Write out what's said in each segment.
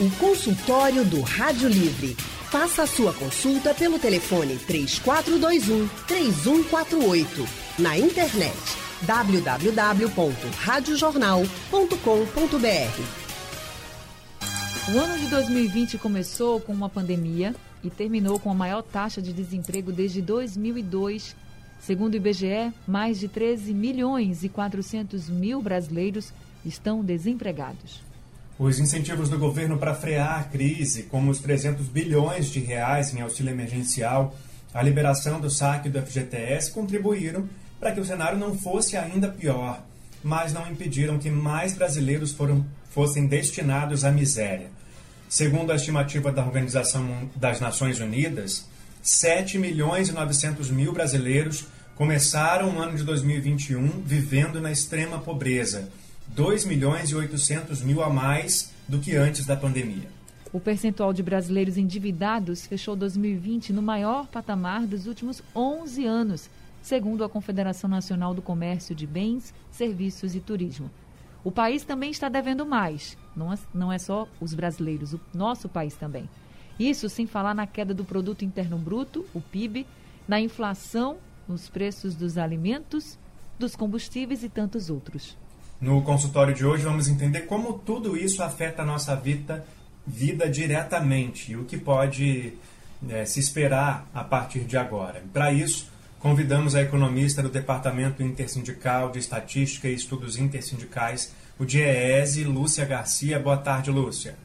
O consultório do Rádio Livre. Faça a sua consulta pelo telefone 3421 3148. Na internet www.radiojornal.com.br. O ano de 2020 começou com uma pandemia e terminou com a maior taxa de desemprego desde 2002. Segundo o IBGE, mais de 13 milhões e 400 mil brasileiros estão desempregados. Os incentivos do governo para frear a crise, como os 300 bilhões de reais em auxílio emergencial, a liberação do saque do FGTS, contribuíram para que o cenário não fosse ainda pior, mas não impediram que mais brasileiros foram, fossem destinados à miséria. Segundo a estimativa da Organização das Nações Unidas, 7 milhões e 900 mil brasileiros começaram o ano de 2021 vivendo na extrema pobreza 2 milhões e 800 mil a mais do que antes da pandemia. O percentual de brasileiros endividados fechou 2020 no maior patamar dos últimos 11 anos, segundo a Confederação Nacional do Comércio de Bens, Serviços e Turismo. O país também está devendo mais, não é, é só os brasileiros, o nosso país também. Isso sem falar na queda do Produto Interno Bruto, o PIB, na inflação, nos preços dos alimentos, dos combustíveis e tantos outros. No consultório de hoje vamos entender como tudo isso afeta a nossa vida, vida diretamente e o que pode é, se esperar a partir de agora. Para isso, convidamos a economista do Departamento Intersindical de Estatística e Estudos Intersindicais, o DIEESE, Lúcia Garcia. Boa tarde, Lúcia.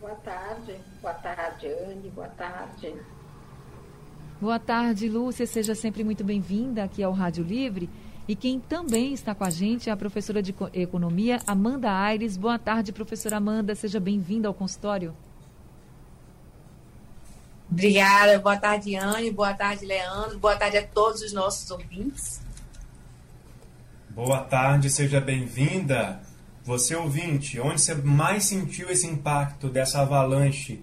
Boa tarde. Boa tarde, Anne. Boa tarde. Boa tarde, Lúcia. Seja sempre muito bem-vinda aqui ao Rádio Livre. E quem também está com a gente é a professora de Economia, Amanda Aires. Boa tarde, professora Amanda. Seja bem-vinda ao consultório. Obrigada. Boa tarde, Anne. Boa tarde, Leandro. Boa tarde a todos os nossos ouvintes. Boa tarde, seja bem-vinda. Você ouvinte, onde você mais sentiu esse impacto dessa avalanche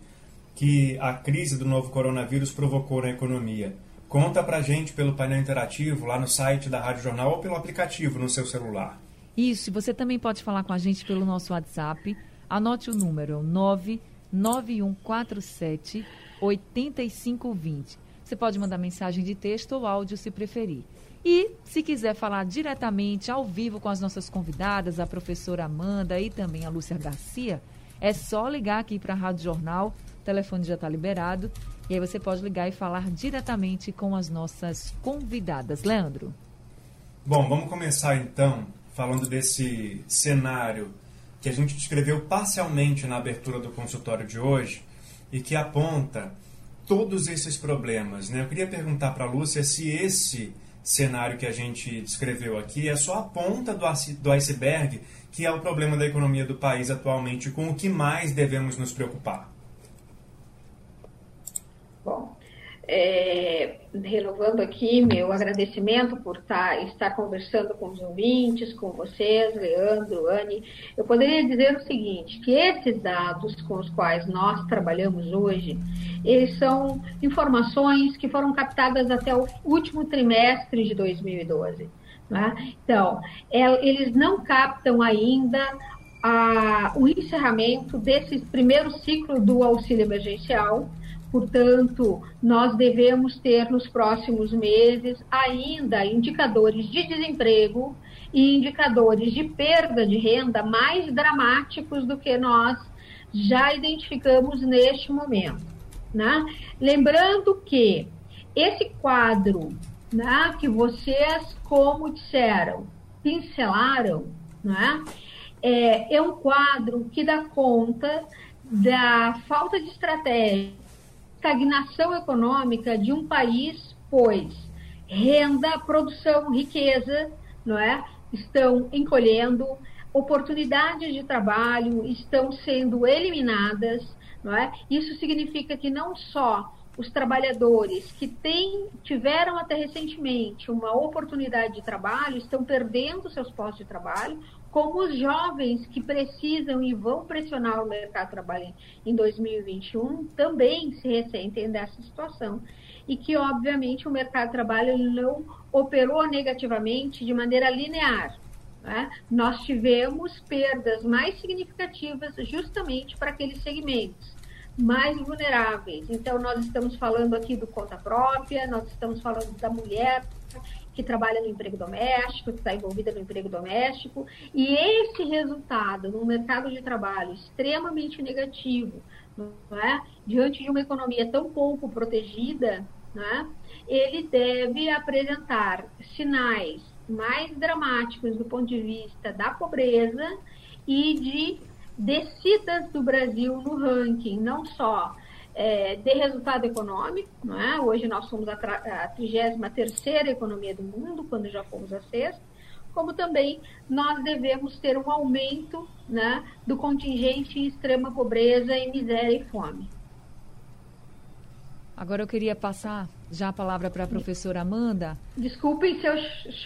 que a crise do novo coronavírus provocou na economia? Conta pra gente pelo painel interativo lá no site da Rádio Jornal ou pelo aplicativo no seu celular. Isso, você também pode falar com a gente pelo nosso WhatsApp. Anote o número 99147 8520. Você pode mandar mensagem de texto ou áudio se preferir. E se quiser falar diretamente ao vivo com as nossas convidadas, a professora Amanda e também a Lúcia Garcia, é só ligar aqui para a Rádio Jornal. O telefone já está liberado e aí você pode ligar e falar diretamente com as nossas convidadas. Leandro. Bom, vamos começar então falando desse cenário que a gente descreveu parcialmente na abertura do consultório de hoje e que aponta todos esses problemas. Né? Eu queria perguntar para a Lúcia se esse cenário que a gente descreveu aqui é só a ponta do iceberg, que é o problema da economia do país atualmente, com o que mais devemos nos preocupar. Bom, é, renovando aqui meu agradecimento por tá, estar conversando com os ouvintes, com vocês, Leandro, Anne. Eu poderia dizer o seguinte, que esses dados com os quais nós trabalhamos hoje, eles são informações que foram captadas até o último trimestre de 2012. Né? Então, é, eles não captam ainda a, o encerramento desse primeiro ciclo do auxílio emergencial, Portanto, nós devemos ter nos próximos meses ainda indicadores de desemprego e indicadores de perda de renda mais dramáticos do que nós já identificamos neste momento. Né? Lembrando que esse quadro né, que vocês, como disseram, pincelaram, né, é, é um quadro que dá conta da falta de estratégia estagnação econômica de um país, pois renda, produção, riqueza, não é? Estão encolhendo, oportunidades de trabalho estão sendo eliminadas, não é? Isso significa que não só os trabalhadores que têm, tiveram até recentemente uma oportunidade de trabalho estão perdendo seus postos de trabalho, como os jovens que precisam e vão pressionar o mercado de trabalho em 2021 também se ressentem dessa situação. E que, obviamente, o mercado de trabalho não operou negativamente de maneira linear. né, nós tivemos perdas mais significativas justamente para aqueles segmentos mais vulneráveis. Então, nós estamos falando aqui do conta própria, nós estamos falando da mulher que trabalha no emprego doméstico, que está envolvida no emprego doméstico, e esse resultado no mercado de trabalho extremamente negativo, é? diante de uma economia tão pouco protegida, é? ele deve apresentar sinais mais dramáticos do ponto de vista da pobreza e de descidas do Brasil no ranking, não só é, de resultado econômico, não é? hoje nós somos a, a 33 economia do mundo, quando já fomos a sexta, como também nós devemos ter um aumento né, do contingente em extrema pobreza, em miséria e fome. Agora eu queria passar já a palavra para a professora Amanda. Desculpem se eu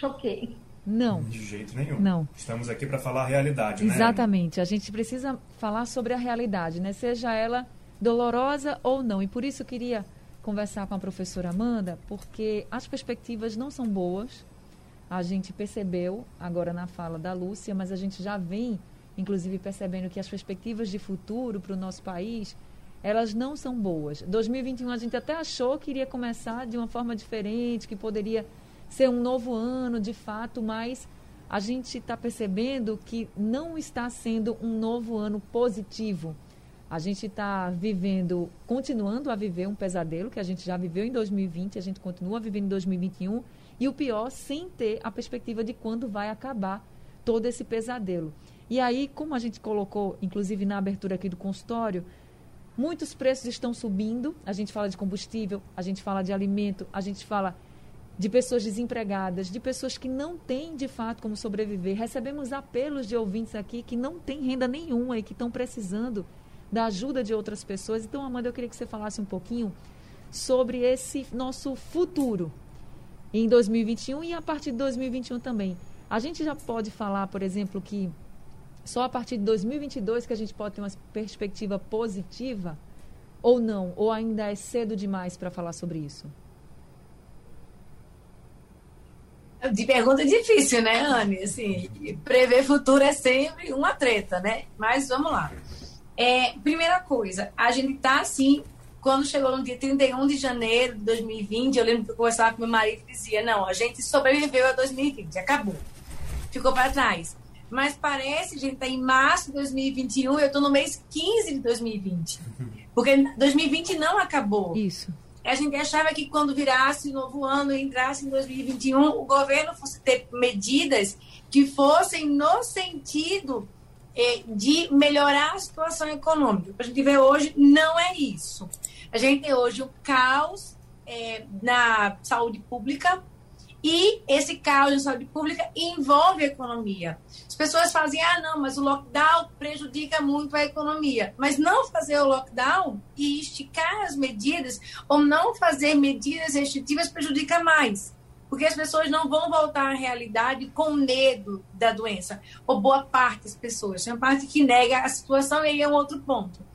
choquei. Não. De jeito nenhum. Não. Estamos aqui para falar a realidade, né? Exatamente. A gente precisa falar sobre a realidade, né? Seja ela dolorosa ou não. E por isso eu queria conversar com a professora Amanda, porque as perspectivas não são boas. A gente percebeu agora na fala da Lúcia, mas a gente já vem, inclusive, percebendo que as perspectivas de futuro para o nosso país, elas não são boas. 2021 a gente até achou que iria começar de uma forma diferente, que poderia ser um novo ano, de fato, mas a gente está percebendo que não está sendo um novo ano positivo a gente está vivendo, continuando a viver um pesadelo que a gente já viveu em 2020, a gente continua vivendo em 2021 e o pior, sem ter a perspectiva de quando vai acabar todo esse pesadelo. E aí, como a gente colocou, inclusive na abertura aqui do consultório, muitos preços estão subindo. A gente fala de combustível, a gente fala de alimento, a gente fala de pessoas desempregadas, de pessoas que não têm de fato como sobreviver. Recebemos apelos de ouvintes aqui que não têm renda nenhuma e que estão precisando da ajuda de outras pessoas. Então, Amanda, eu queria que você falasse um pouquinho sobre esse nosso futuro em 2021 e a partir de 2021 também. A gente já pode falar, por exemplo, que só a partir de 2022 que a gente pode ter uma perspectiva positiva ou não? Ou ainda é cedo demais para falar sobre isso? De pergunta difícil, né, Anne? Assim, prever futuro é sempre uma treta, né? Mas vamos lá. É, primeira coisa, a gente tá assim, quando chegou no dia 31 de janeiro de 2020, eu lembro que eu conversava com meu marido e dizia: não, a gente sobreviveu a 2020, acabou. Ficou para trás. Mas parece, gente tá em março de 2021, eu tô no mês 15 de 2020. Porque 2020 não acabou. Isso. A gente achava que quando virasse o novo ano e entrasse em 2021, o governo fosse ter medidas que fossem no sentido de melhorar a situação econômica. O que a gente vê hoje não é isso. A gente tem hoje um caos é, na saúde pública e esse caos na saúde pública envolve a economia. As pessoas fazem, ah, não, mas o lockdown prejudica muito a economia. Mas não fazer o lockdown e esticar as medidas ou não fazer medidas restritivas prejudica mais porque as pessoas não vão voltar à realidade com medo da doença, ou boa parte das pessoas. Tem uma parte que nega a situação e aí é um outro ponto.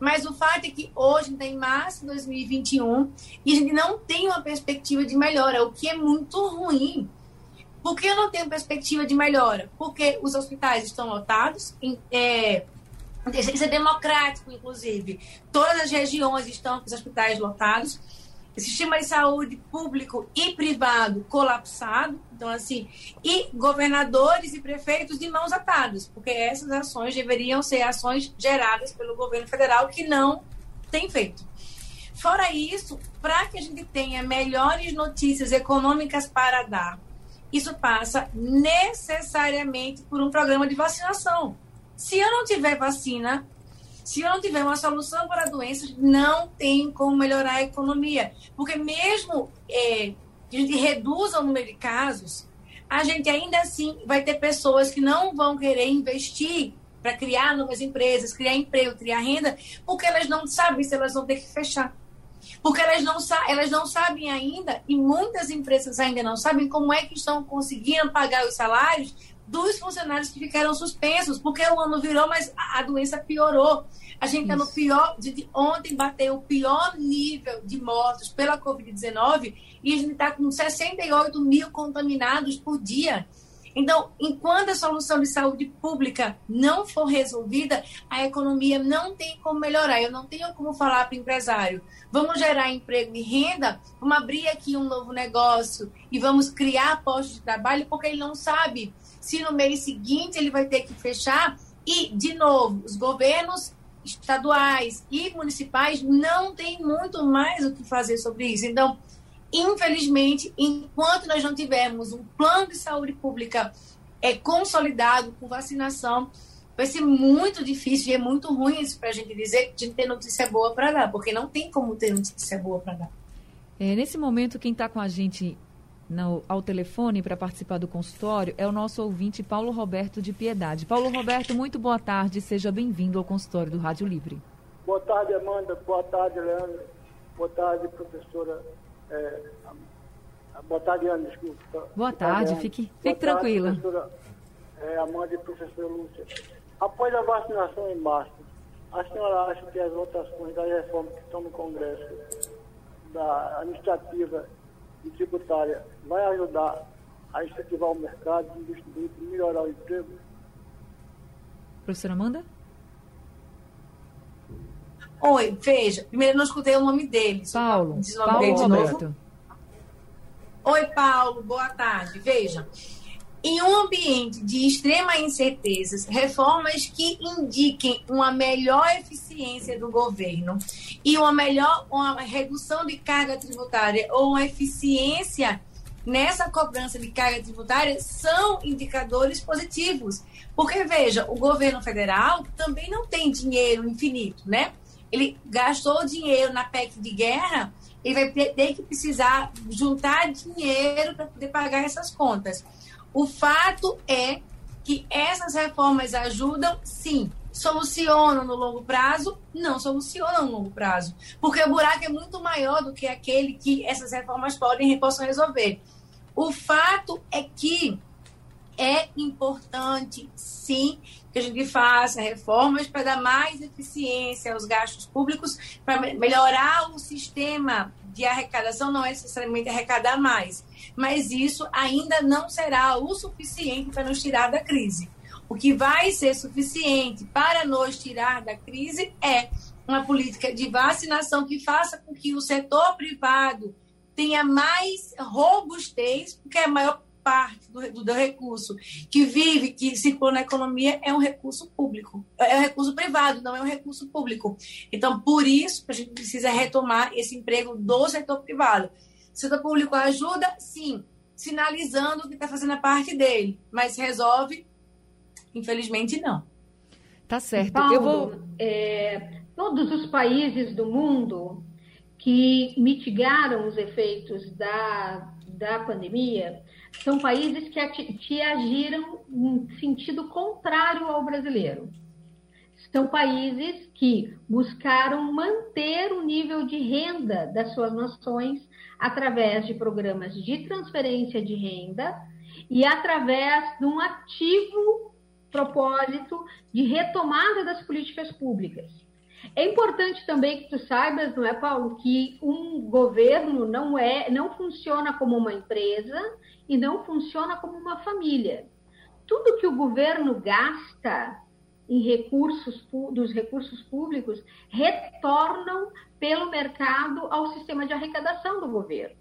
Mas o fato é que hoje, em março de 2021, e a gente não tem uma perspectiva de melhora, o que é muito ruim. Por que eu não tenho perspectiva de melhora? Porque os hospitais estão lotados, é, isso é democrático, inclusive. Todas as regiões estão com os hospitais lotados sistema de saúde público e privado colapsado, então assim, e governadores e prefeitos de mãos atadas, porque essas ações deveriam ser ações geradas pelo governo federal que não tem feito. Fora isso, para que a gente tenha melhores notícias econômicas para dar, isso passa necessariamente por um programa de vacinação. Se eu não tiver vacina, se não tiver uma solução para doenças, não tem como melhorar a economia. Porque mesmo é, que a gente reduza o número de casos, a gente ainda assim vai ter pessoas que não vão querer investir para criar novas empresas, criar emprego, criar renda, porque elas não sabem se elas vão ter que fechar. Porque elas não, elas não sabem ainda, e muitas empresas ainda não sabem como é que estão conseguindo pagar os salários dos funcionários que ficaram suspensos, porque o ano virou, mas a doença piorou. A gente está no pior, de ontem bateu o pior nível de mortos pela Covid-19 e a gente está com 68 mil contaminados por dia. Então, enquanto a solução de saúde pública não for resolvida, a economia não tem como melhorar. Eu não tenho como falar para o empresário: vamos gerar emprego e renda, vamos abrir aqui um novo negócio e vamos criar postos de trabalho, porque ele não sabe se no mês seguinte ele vai ter que fechar. E, de novo, os governos estaduais e municipais não têm muito mais o que fazer sobre isso. Então, infelizmente, enquanto nós não tivermos um plano de saúde pública é, consolidado com vacinação, vai ser muito difícil e é muito ruim isso para a gente dizer que a notícia boa para dar, porque não tem como ter notícia boa para dar. É, nesse momento, quem está com a gente no, ao telefone para participar do consultório é o nosso ouvinte Paulo Roberto de Piedade. Paulo Roberto, muito boa tarde, seja bem-vindo ao consultório do Rádio Livre. Boa tarde, Amanda. Boa tarde, Leandro. Boa tarde, professora. É, boa tarde, Ana, desculpa. Boa tarde, fique, fique tranquila. Professora é, Amanda e professora Lúcia. Após a vacinação em março, a senhora acha que as votações das reformas que estão no Congresso, da administrativa e tributária vai ajudar a incentivar o mercado, distribuir e melhorar o emprego? Professora Amanda? Oi, veja, primeiro eu não escutei o nome dele. Paulo. Paulo dele de novo. Oi, Paulo, boa tarde. Veja, em um ambiente de extrema incertezas, reformas que indiquem uma melhor eficiência do governo e uma melhor uma redução de carga tributária ou uma eficiência nessa cobrança de carga tributária são indicadores positivos. Porque, veja, o governo federal também não tem dinheiro infinito, né? Ele gastou dinheiro na PEC de guerra, ele vai ter que precisar juntar dinheiro para poder pagar essas contas. O fato é que essas reformas ajudam, sim. Solucionam no longo prazo? Não solucionam no longo prazo. Porque o buraco é muito maior do que aquele que essas reformas podem possam resolver. O fato é que é importante, sim, que a gente faça reformas para dar mais eficiência aos gastos públicos, para melhorar o sistema de arrecadação, não é necessariamente arrecadar mais, mas isso ainda não será o suficiente para nos tirar da crise. O que vai ser suficiente para nos tirar da crise é uma política de vacinação que faça com que o setor privado tenha mais robustez, porque é a maior parte do, do, do, recurso que vive, que circula na economia, é um recurso público. É um recurso privado, não é um recurso público. Então, por isso, a gente precisa retomar esse emprego do setor privado. O setor público ajuda, sim, sinalizando que está fazendo a parte dele, mas resolve, infelizmente, não. Tá certo. Paulo, Eu vou... É, todos os países do mundo que mitigaram os efeitos da, da pandemia são países que, que agiram em sentido contrário ao brasileiro. São países que buscaram manter o nível de renda das suas nações através de programas de transferência de renda e através de um ativo propósito de retomada das políticas públicas. É importante também que tu saibas, não é, Paulo, que um governo não é, não funciona como uma empresa e não funciona como uma família. Tudo que o governo gasta em recursos dos recursos públicos retornam pelo mercado ao sistema de arrecadação do governo.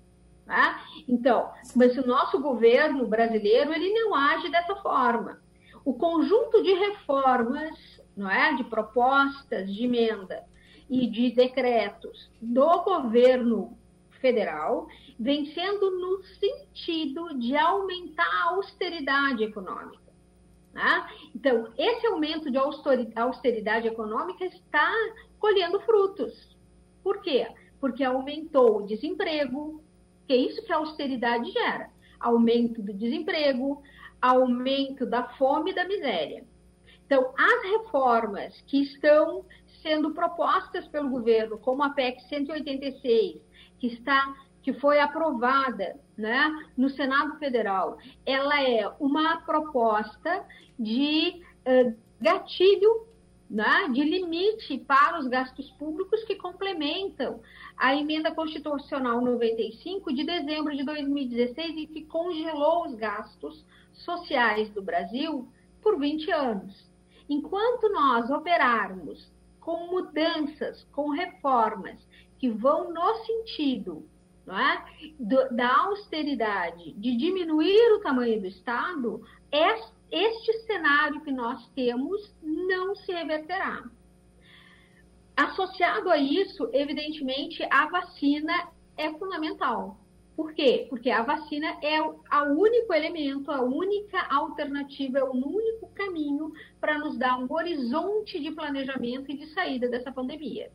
Tá? Então, mas o nosso governo brasileiro ele não age dessa forma. O conjunto de reformas não é? de propostas de emenda e de decretos do governo federal vem sendo no sentido de aumentar a austeridade econômica. Né? Então, esse aumento de austeridade econômica está colhendo frutos. Por quê? Porque aumentou o desemprego, que é isso que a austeridade gera. Aumento do desemprego, aumento da fome e da miséria. Então, as reformas que estão sendo propostas pelo governo, como a PEC 186, que está que foi aprovada né, no Senado Federal, ela é uma proposta de uh, gatilho, né, de limite para os gastos públicos que complementam a emenda constitucional 95 de dezembro de 2016 e que congelou os gastos sociais do Brasil por 20 anos. Enquanto nós operarmos com mudanças, com reformas que vão no sentido não é? Do, da austeridade, de diminuir o tamanho do Estado, este cenário que nós temos não se reverterá. Associado a isso, evidentemente, a vacina é fundamental. Por quê? Porque a vacina é o único elemento, a única alternativa, é o único caminho para nos dar um horizonte de planejamento e de saída dessa pandemia.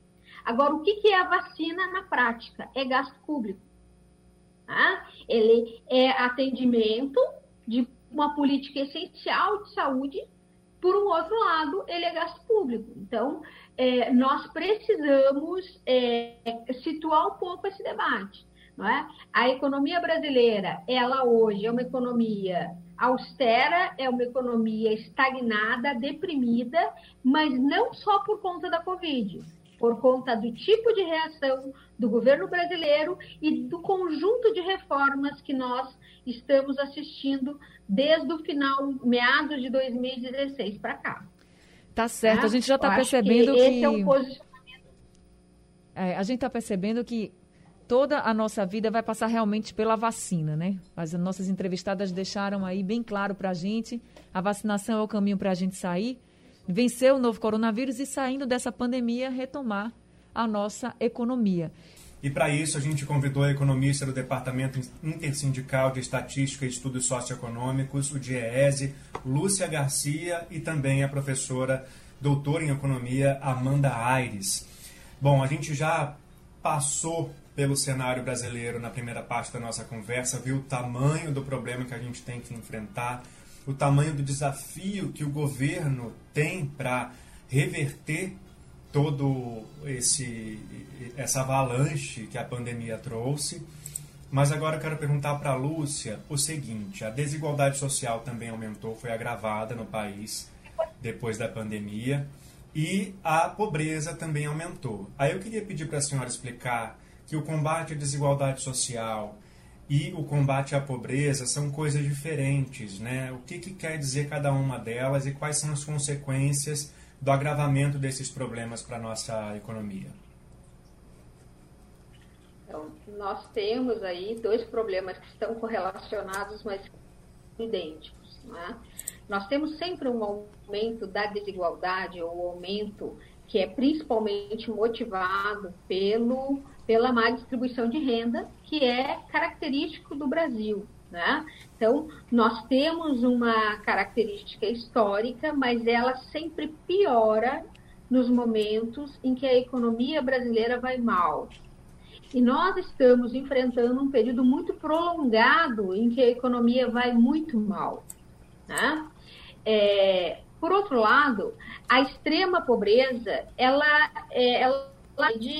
Agora, o que é a vacina na prática? É gasto público. Tá? Ele é atendimento de uma política essencial de saúde, por um outro lado, ele é gasto público. Então, é, nós precisamos é, situar um pouco esse debate. Não é? A economia brasileira, ela hoje é uma economia austera, é uma economia estagnada, deprimida, mas não só por conta da Covid, por conta do tipo de reação do governo brasileiro e do conjunto de reformas que nós estamos assistindo desde o final, meados de 2016 para cá. Tá certo, a gente já está percebendo que. Esse que... é um posicionamento. É, a gente está percebendo que toda a nossa vida vai passar realmente pela vacina, né? As nossas entrevistadas deixaram aí bem claro para a gente, a vacinação é o caminho para a gente sair, vencer o novo coronavírus e saindo dessa pandemia retomar a nossa economia. E para isso a gente convidou a economista do Departamento Intersindical de Estatística e Estudos Socioeconômicos, o DIEESE, Lúcia Garcia, e também a professora doutora em Economia, Amanda Aires. Bom, a gente já passou pelo cenário brasileiro na primeira parte da nossa conversa, viu o tamanho do problema que a gente tem que enfrentar, o tamanho do desafio que o governo tem para reverter todo esse essa avalanche que a pandemia trouxe. Mas agora eu quero perguntar para a Lúcia o seguinte: a desigualdade social também aumentou, foi agravada no país depois da pandemia e a pobreza também aumentou. Aí eu queria pedir para a senhora explicar que o combate à desigualdade social e o combate à pobreza são coisas diferentes, né? O que, que quer dizer cada uma delas e quais são as consequências do agravamento desses problemas para a nossa economia? Então, nós temos aí dois problemas que estão correlacionados, mas idênticos. É? Nós temos sempre um aumento da desigualdade, ou aumento que é principalmente motivado pelo, pela má distribuição de renda, que é característico do Brasil. Né? Então, nós temos uma característica histórica, mas ela sempre piora nos momentos em que a economia brasileira vai mal. E nós estamos enfrentando um período muito prolongado em que a economia vai muito mal. Né? É, por outro lado, a extrema pobreza, ela, é, ela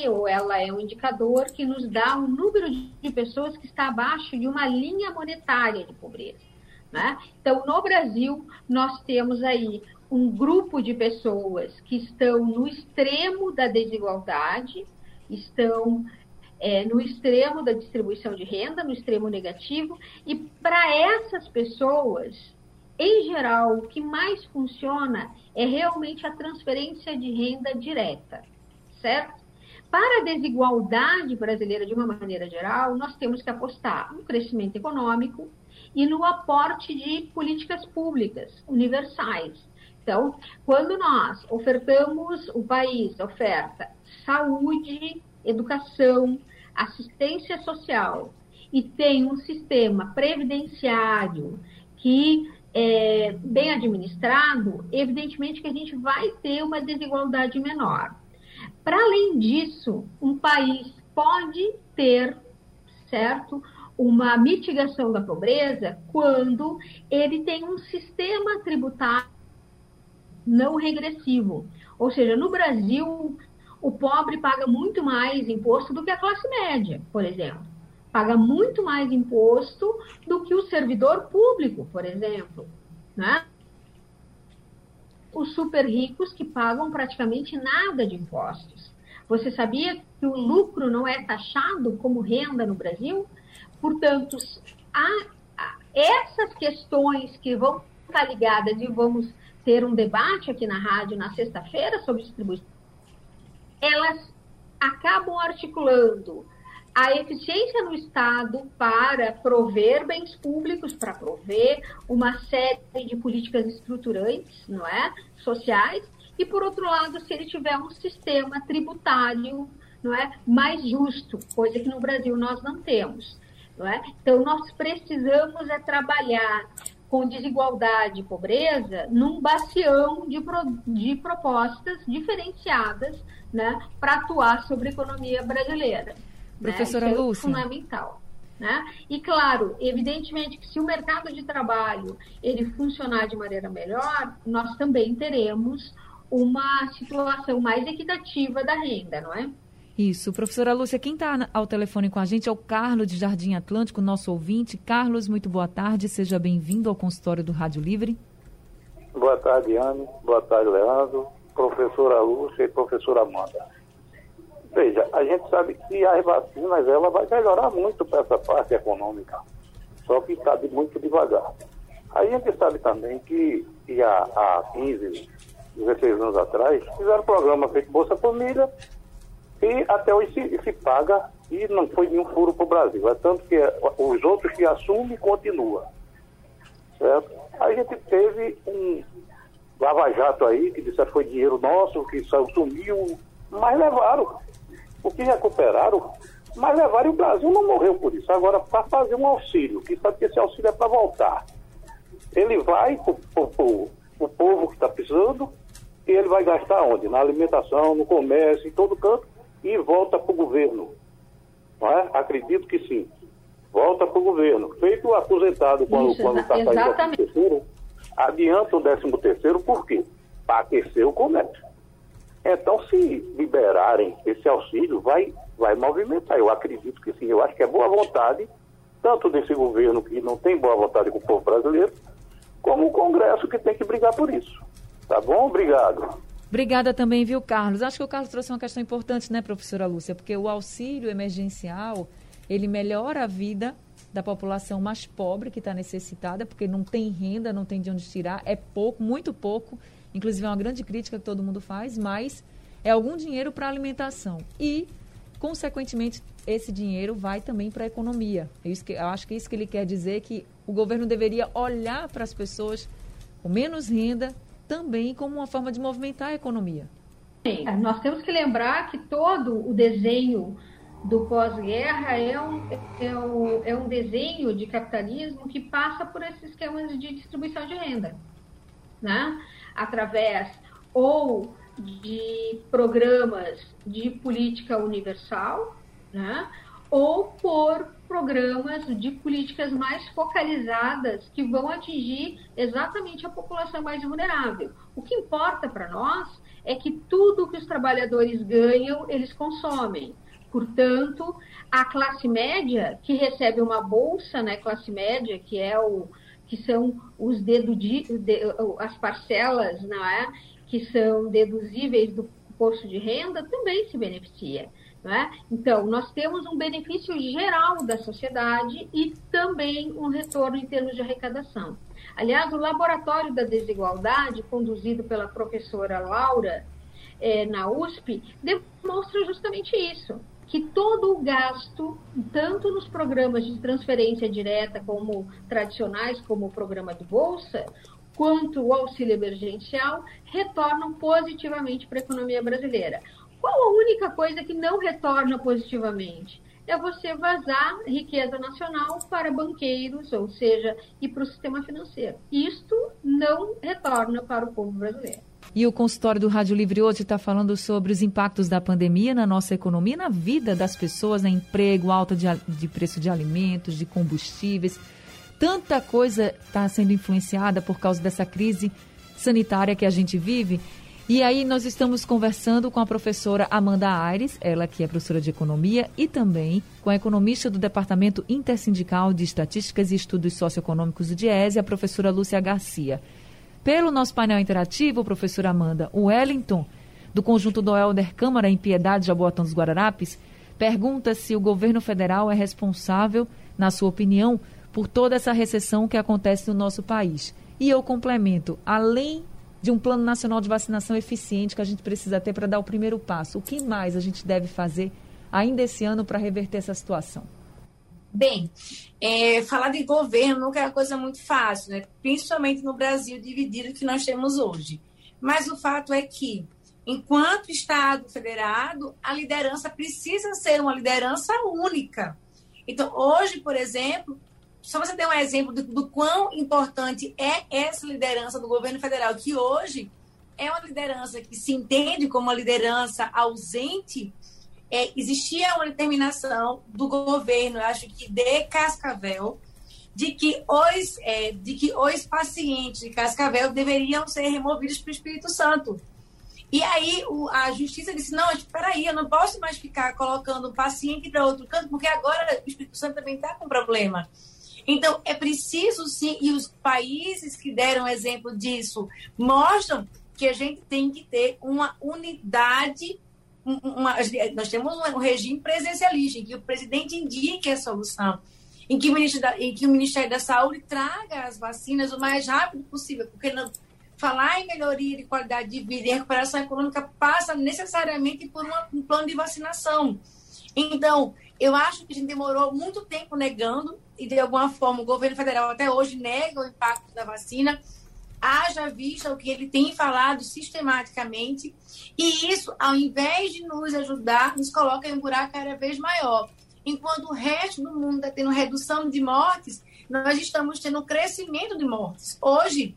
ou ela é um indicador que nos dá um número de pessoas que está abaixo de uma linha monetária de pobreza. Né? Então, no Brasil, nós temos aí um grupo de pessoas que estão no extremo da desigualdade, estão é, no extremo da distribuição de renda, no extremo negativo, e para essas pessoas, em geral, o que mais funciona é realmente a transferência de renda direta, certo? Para a desigualdade brasileira, de uma maneira geral, nós temos que apostar no crescimento econômico e no aporte de políticas públicas universais. Então, quando nós ofertamos, o país oferta saúde, educação, assistência social e tem um sistema previdenciário que é bem administrado, evidentemente que a gente vai ter uma desigualdade menor. Para além disso, um país pode ter, certo, uma mitigação da pobreza quando ele tem um sistema tributário não regressivo. Ou seja, no Brasil, o pobre paga muito mais imposto do que a classe média, por exemplo. Paga muito mais imposto do que o servidor público, por exemplo. Né? Os super ricos que pagam praticamente nada de impostos. Você sabia que o lucro não é taxado como renda no Brasil? Portanto, a, essas questões que vão estar ligadas e vamos ter um debate aqui na rádio na sexta-feira sobre distribuição, elas acabam articulando a eficiência no Estado para prover bens públicos, para prover uma série de políticas estruturantes, não é, sociais, e por outro lado, se ele tiver um sistema tributário, não é, mais justo, coisa que no Brasil nós não temos, não é? Então nós precisamos é trabalhar com desigualdade e pobreza num bacião de, pro, de propostas diferenciadas, né, para atuar sobre a economia brasileira. Professora né? Isso Lúcia. É fundamental. Né? E claro, evidentemente que se o mercado de trabalho ele funcionar de maneira melhor, nós também teremos uma situação mais equitativa da renda, não é? Isso. Professora Lúcia, quem está ao telefone com a gente é o Carlos de Jardim Atlântico, nosso ouvinte. Carlos, muito boa tarde. Seja bem-vindo ao consultório do Rádio Livre. Boa tarde, Anne. Boa tarde, Leandro. Professora Lúcia e professora Amanda. Veja, a gente sabe que as vacinas ela vai melhorar muito para essa parte econômica, só que está muito devagar. A gente sabe também que, que há, há 15, 16 anos atrás, fizeram um programa feito Bolsa Família e até hoje se, se paga e não foi nenhum furo para o Brasil. É tanto que os outros que assumem continua. Certo? A gente teve um lava-jato aí, que disseram que foi dinheiro nosso, que sumiu, mas levaram o que recuperaram, mas levaram e o Brasil não morreu por isso. Agora, para fazer um auxílio, que sabe que esse auxílio é para voltar, ele vai para o povo que está precisando e ele vai gastar onde? Na alimentação, no comércio, em todo canto e volta para o governo. Não é? Acredito que sim. Volta para o governo. Feito o aposentado quando está saindo do terceiro, adianta o décimo terceiro, por quê? Para aquecer o comércio. Então, se liberarem esse auxílio, vai, vai movimentar. Eu acredito que sim. Eu acho que é boa vontade, tanto desse governo que não tem boa vontade com o povo brasileiro, como o Congresso que tem que brigar por isso. Tá bom? Obrigado. Obrigada também, viu, Carlos? Acho que o Carlos trouxe uma questão importante, né, professora Lúcia? Porque o auxílio emergencial, ele melhora a vida da população mais pobre que está necessitada, porque não tem renda, não tem de onde tirar, é pouco, muito pouco. Inclusive, é uma grande crítica que todo mundo faz, mas é algum dinheiro para alimentação. E, consequentemente, esse dinheiro vai também para a economia. É que, eu acho que é isso que ele quer dizer, que o governo deveria olhar para as pessoas com menos renda também como uma forma de movimentar a economia. Sim, nós temos que lembrar que todo o desenho do pós-guerra é um, é, um, é um desenho de capitalismo que passa por esses esquemas de distribuição de renda. Né? através ou de programas de política universal, né? ou por programas de políticas mais focalizadas que vão atingir exatamente a população mais vulnerável. O que importa para nós é que tudo que os trabalhadores ganham, eles consomem. Portanto, a classe média, que recebe uma bolsa, né, classe média, que é o, que são os deduzi, as parcelas não é? que são deduzíveis do posto de renda, também se beneficia. É? Então, nós temos um benefício geral da sociedade e também um retorno em termos de arrecadação. Aliás, o Laboratório da Desigualdade, conduzido pela professora Laura é, na USP, demonstra justamente isso que todo o gasto, tanto nos programas de transferência direta como tradicionais, como o programa do Bolsa, quanto o auxílio emergencial, retornam positivamente para a economia brasileira. Qual a única coisa que não retorna positivamente? É você vazar riqueza nacional para banqueiros, ou seja, e para o sistema financeiro. Isto não retorna para o povo brasileiro. E o consultório do Rádio Livre hoje está falando sobre os impactos da pandemia na nossa economia, na vida das pessoas, no emprego, alta de, de preço de alimentos, de combustíveis. Tanta coisa está sendo influenciada por causa dessa crise sanitária que a gente vive. E aí nós estamos conversando com a professora Amanda Aires, ela que é professora de economia, e também com a economista do Departamento Intersindical de Estatísticas e Estudos Socioeconômicos do DIESE, a professora Lúcia Garcia. Pelo nosso painel interativo, professora Amanda, o Wellington, do conjunto do Helder Câmara em Piedade, Jaboatão dos Guararapes, pergunta se o governo federal é responsável, na sua opinião, por toda essa recessão que acontece no nosso país. E eu complemento, além de um plano nacional de vacinação eficiente que a gente precisa ter para dar o primeiro passo, o que mais a gente deve fazer ainda esse ano para reverter essa situação? Bem, é, falar de governo nunca é uma coisa muito fácil, né? principalmente no Brasil dividido que nós temos hoje. Mas o fato é que, enquanto Estado federado, a liderança precisa ser uma liderança única. Então, hoje, por exemplo, só você ter um exemplo do, do quão importante é essa liderança do governo federal, que hoje é uma liderança que se entende como uma liderança ausente, é, existia uma determinação do governo, acho que de Cascavel, de que os, é, de que os pacientes de Cascavel deveriam ser removidos para o Espírito Santo. E aí o, a justiça disse: não, espera aí, eu não posso mais ficar colocando o paciente para outro canto, porque agora o Espírito Santo também está com problema. Então, é preciso sim, e os países que deram exemplo disso mostram que a gente tem que ter uma unidade. Uma, nós temos um regime presencialista, em que o presidente indique a solução, em que o, ministro da, em que o Ministério da Saúde traga as vacinas o mais rápido possível, porque não, falar em melhoria de qualidade de vida e recuperação econômica passa necessariamente por uma, um plano de vacinação. Então, eu acho que a gente demorou muito tempo negando, e de alguma forma o governo federal até hoje nega o impacto da vacina, haja vista o que ele tem falado sistematicamente, e isso, ao invés de nos ajudar, nos coloca em um buraco cada vez maior. Enquanto o resto do mundo está tendo redução de mortes, nós estamos tendo crescimento de mortes. Hoje,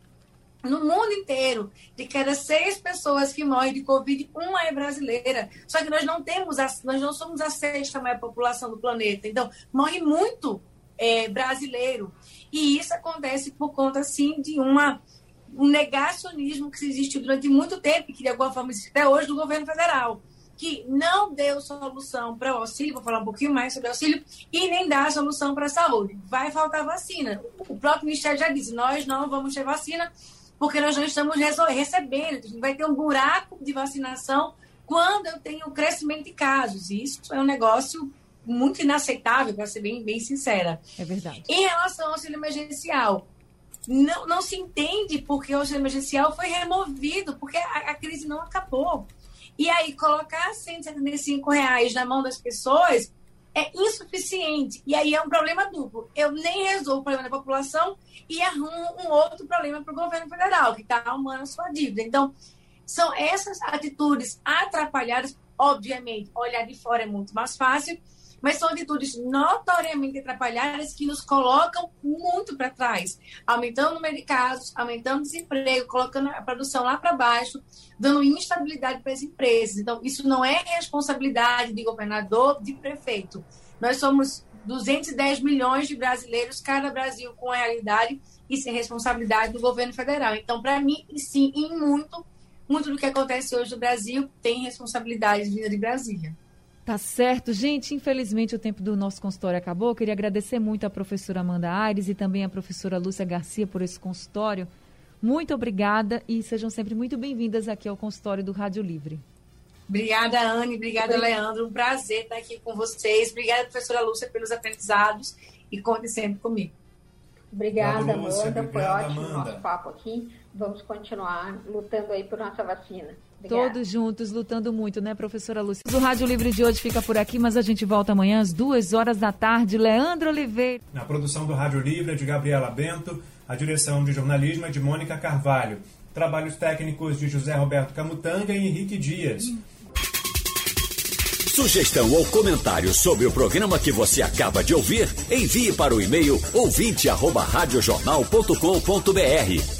no mundo inteiro, de cada seis pessoas que morrem de Covid, uma é brasileira. Só que nós não temos, a, nós não somos a sexta maior população do planeta. Então, morre muito é, brasileiro. E isso acontece por conta, sim, de uma, um negacionismo que existiu durante muito tempo, que de alguma forma existe até hoje, do governo federal que não deu solução para o auxílio, vou falar um pouquinho mais sobre o auxílio, e nem dá solução para a saúde. Vai faltar vacina. O próprio Ministério já disse: nós não vamos ter vacina porque nós não estamos recebendo. Vai ter um buraco de vacinação quando eu tenho um crescimento de casos. E isso é um negócio muito inaceitável, para ser bem, bem sincera. É verdade. Em relação ao auxílio emergencial, não, não se entende porque o auxílio emergencial foi removido, porque a, a crise não acabou. E aí, colocar 175 reais na mão das pessoas é insuficiente. E aí é um problema duplo. Eu nem resolvo o problema da população e arrumo um outro problema para o governo federal, que está arrumando a sua dívida. Então, são essas atitudes atrapalhadas. Obviamente, olhar de fora é muito mais fácil, mas são atitudes notoriamente atrapalhadas que nos colocam muito para trás, aumentando o número de casos, aumentando o desemprego, colocando a produção lá para baixo, dando instabilidade para as empresas. Então, isso não é responsabilidade de governador, de prefeito. Nós somos 210 milhões de brasileiros, cada Brasil com realidade e sem responsabilidade do governo federal. Então, para mim, sim, em muito, muito do que acontece hoje no Brasil tem responsabilidade vinda de Brasília. Tá certo. Gente, infelizmente o tempo do nosso consultório acabou. Eu queria agradecer muito à professora Amanda Aires e também à professora Lúcia Garcia por esse consultório. Muito obrigada e sejam sempre muito bem-vindas aqui ao consultório do Rádio Livre. Obrigada, Anne. Obrigada, Leandro. Um prazer estar aqui com vocês. Obrigada, professora Lúcia, pelos aprendizados e conte sempre comigo. Obrigada, Amanda. Foi ótimo o nosso papo aqui. Vamos continuar lutando aí por nossa vacina. Obrigada. Todos juntos, lutando muito, né, professora Lúcia? O Rádio Livre de hoje fica por aqui, mas a gente volta amanhã às duas horas da tarde. Leandro Oliveira. Na produção do Rádio Livre é de Gabriela Bento, a direção de jornalismo é de Mônica Carvalho. Trabalhos técnicos de José Roberto Camutanga e Henrique Dias. Sugestão ou comentário sobre o programa que você acaba de ouvir, envie para o e-mail ouvinte@radiojornal.com.br